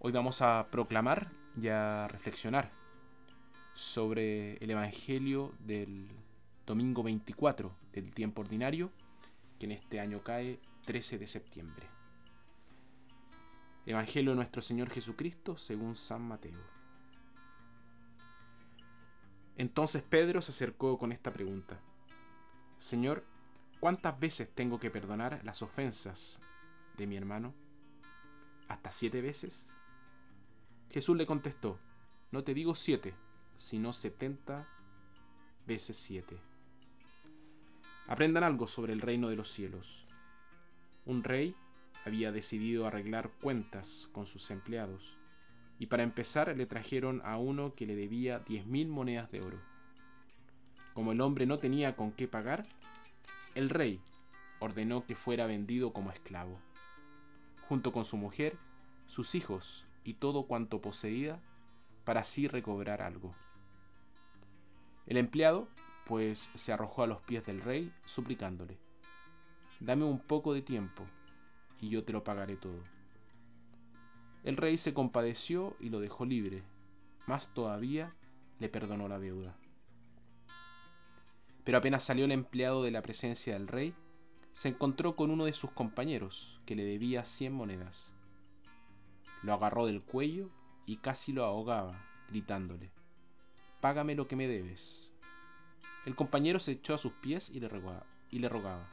Hoy vamos a proclamar y a reflexionar sobre el Evangelio del domingo 24 del tiempo ordinario, que en este año cae 13 de septiembre. Evangelio de nuestro Señor Jesucristo según San Mateo. Entonces Pedro se acercó con esta pregunta. Señor, ¿cuántas veces tengo que perdonar las ofensas de mi hermano? ¿Hasta siete veces? Jesús le contestó, no te digo siete, sino setenta veces siete. Aprendan algo sobre el reino de los cielos. Un rey había decidido arreglar cuentas con sus empleados, y para empezar le trajeron a uno que le debía diez mil monedas de oro. Como el hombre no tenía con qué pagar, el rey ordenó que fuera vendido como esclavo, junto con su mujer, sus hijos y todo cuanto poseía, para así recobrar algo. El empleado, pues, se arrojó a los pies del rey, suplicándole, Dame un poco de tiempo, y yo te lo pagaré todo. El rey se compadeció y lo dejó libre, más todavía le perdonó la deuda. Pero apenas salió el empleado de la presencia del rey, se encontró con uno de sus compañeros que le debía cien monedas lo agarró del cuello y casi lo ahogaba, gritándole, Págame lo que me debes. El compañero se echó a sus pies y le rogaba, y le rogaba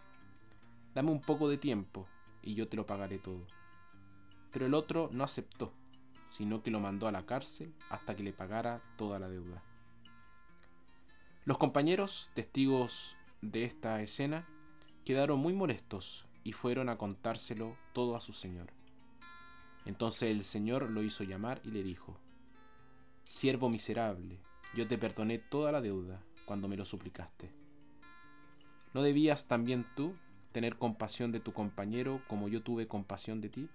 Dame un poco de tiempo y yo te lo pagaré todo. Pero el otro no aceptó, sino que lo mandó a la cárcel hasta que le pagara toda la deuda. Los compañeros, testigos de esta escena, quedaron muy molestos y fueron a contárselo todo a su señor. Entonces el Señor lo hizo llamar y le dijo, Siervo miserable, yo te perdoné toda la deuda cuando me lo suplicaste. ¿No debías también tú tener compasión de tu compañero como yo tuve compasión de ti?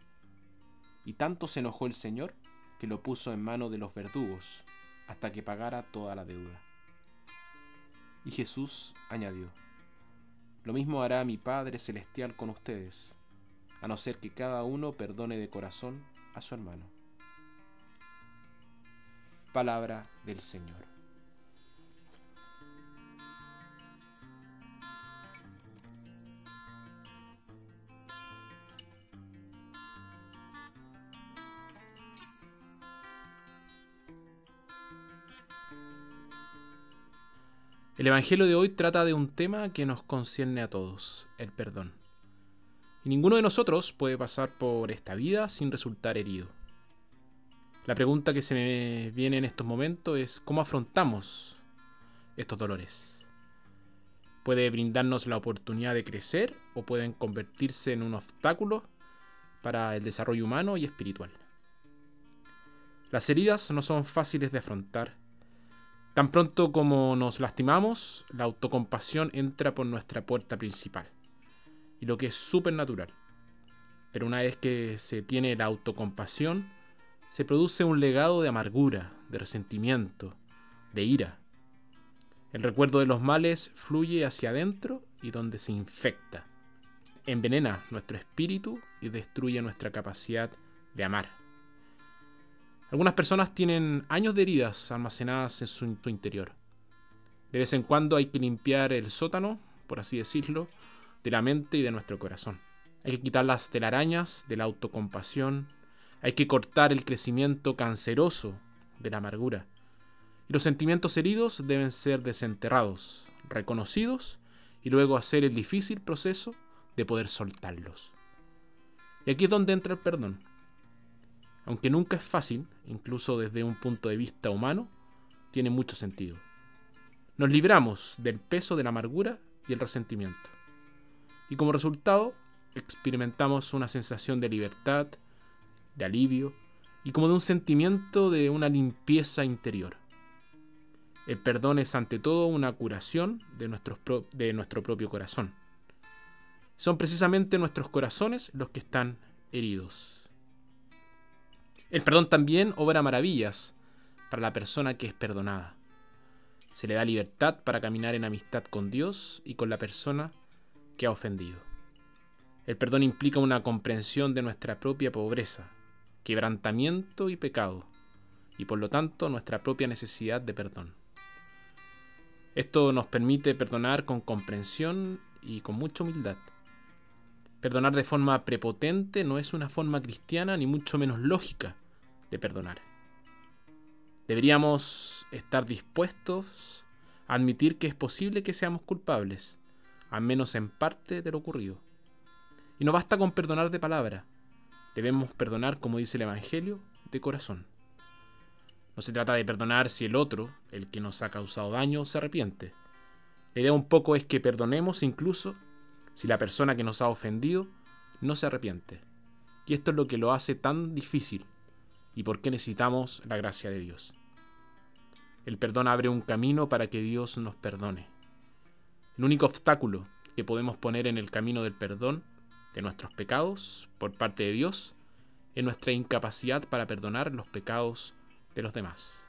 Y tanto se enojó el Señor que lo puso en mano de los verdugos hasta que pagara toda la deuda. Y Jesús añadió, Lo mismo hará mi Padre Celestial con ustedes a no ser que cada uno perdone de corazón a su hermano. Palabra del Señor. El Evangelio de hoy trata de un tema que nos concierne a todos, el perdón. Y ninguno de nosotros puede pasar por esta vida sin resultar herido. La pregunta que se me viene en estos momentos es cómo afrontamos estos dolores. Puede brindarnos la oportunidad de crecer o pueden convertirse en un obstáculo para el desarrollo humano y espiritual. Las heridas no son fáciles de afrontar. Tan pronto como nos lastimamos, la autocompasión entra por nuestra puerta principal y lo que es súper natural. Pero una vez que se tiene la autocompasión, se produce un legado de amargura, de resentimiento, de ira. El recuerdo de los males fluye hacia adentro y donde se infecta. Envenena nuestro espíritu y destruye nuestra capacidad de amar. Algunas personas tienen años de heridas almacenadas en su, interior. De vez en cuando hay que limpiar el sótano, por así decirlo, de la mente y de nuestro corazón. Hay que quitar las telarañas de la autocompasión, hay que cortar el crecimiento canceroso de la amargura. Y los sentimientos heridos deben ser desenterrados, reconocidos y luego hacer el difícil proceso de poder soltarlos. Y aquí es donde entra el perdón. Aunque nunca es fácil, incluso desde un punto de vista humano, tiene mucho sentido. Nos libramos del peso de la amargura y el resentimiento y como resultado experimentamos una sensación de libertad, de alivio y como de un sentimiento de una limpieza interior. El perdón es ante todo una curación de, de nuestro propio corazón. Son precisamente nuestros corazones los que están heridos. El perdón también obra maravillas para la persona que es perdonada. Se le da libertad para caminar en amistad con Dios y con la persona ha ofendido. El perdón implica una comprensión de nuestra propia pobreza, quebrantamiento y pecado, y por lo tanto nuestra propia necesidad de perdón. Esto nos permite perdonar con comprensión y con mucha humildad. Perdonar de forma prepotente no es una forma cristiana ni mucho menos lógica de perdonar. Deberíamos estar dispuestos a admitir que es posible que seamos culpables, al menos en parte de lo ocurrido. Y no basta con perdonar de palabra, debemos perdonar, como dice el Evangelio, de corazón. No se trata de perdonar si el otro, el que nos ha causado daño, se arrepiente. La idea un poco es que perdonemos incluso si la persona que nos ha ofendido no se arrepiente. Y esto es lo que lo hace tan difícil y por qué necesitamos la gracia de Dios. El perdón abre un camino para que Dios nos perdone. El único obstáculo que podemos poner en el camino del perdón de nuestros pecados por parte de Dios es nuestra incapacidad para perdonar los pecados de los demás.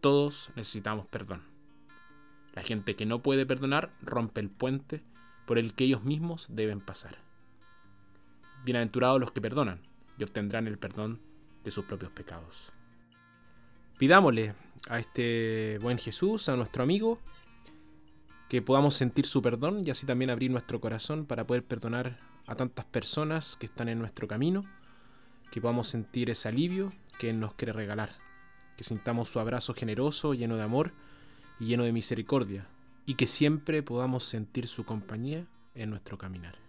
Todos necesitamos perdón. La gente que no puede perdonar rompe el puente por el que ellos mismos deben pasar. Bienaventurados los que perdonan y obtendrán el perdón de sus propios pecados. Pidámosle a este buen Jesús, a nuestro amigo, que podamos sentir su perdón y así también abrir nuestro corazón para poder perdonar a tantas personas que están en nuestro camino, que podamos sentir ese alivio que Él nos quiere regalar, que sintamos su abrazo generoso, lleno de amor y lleno de misericordia, y que siempre podamos sentir su compañía en nuestro caminar.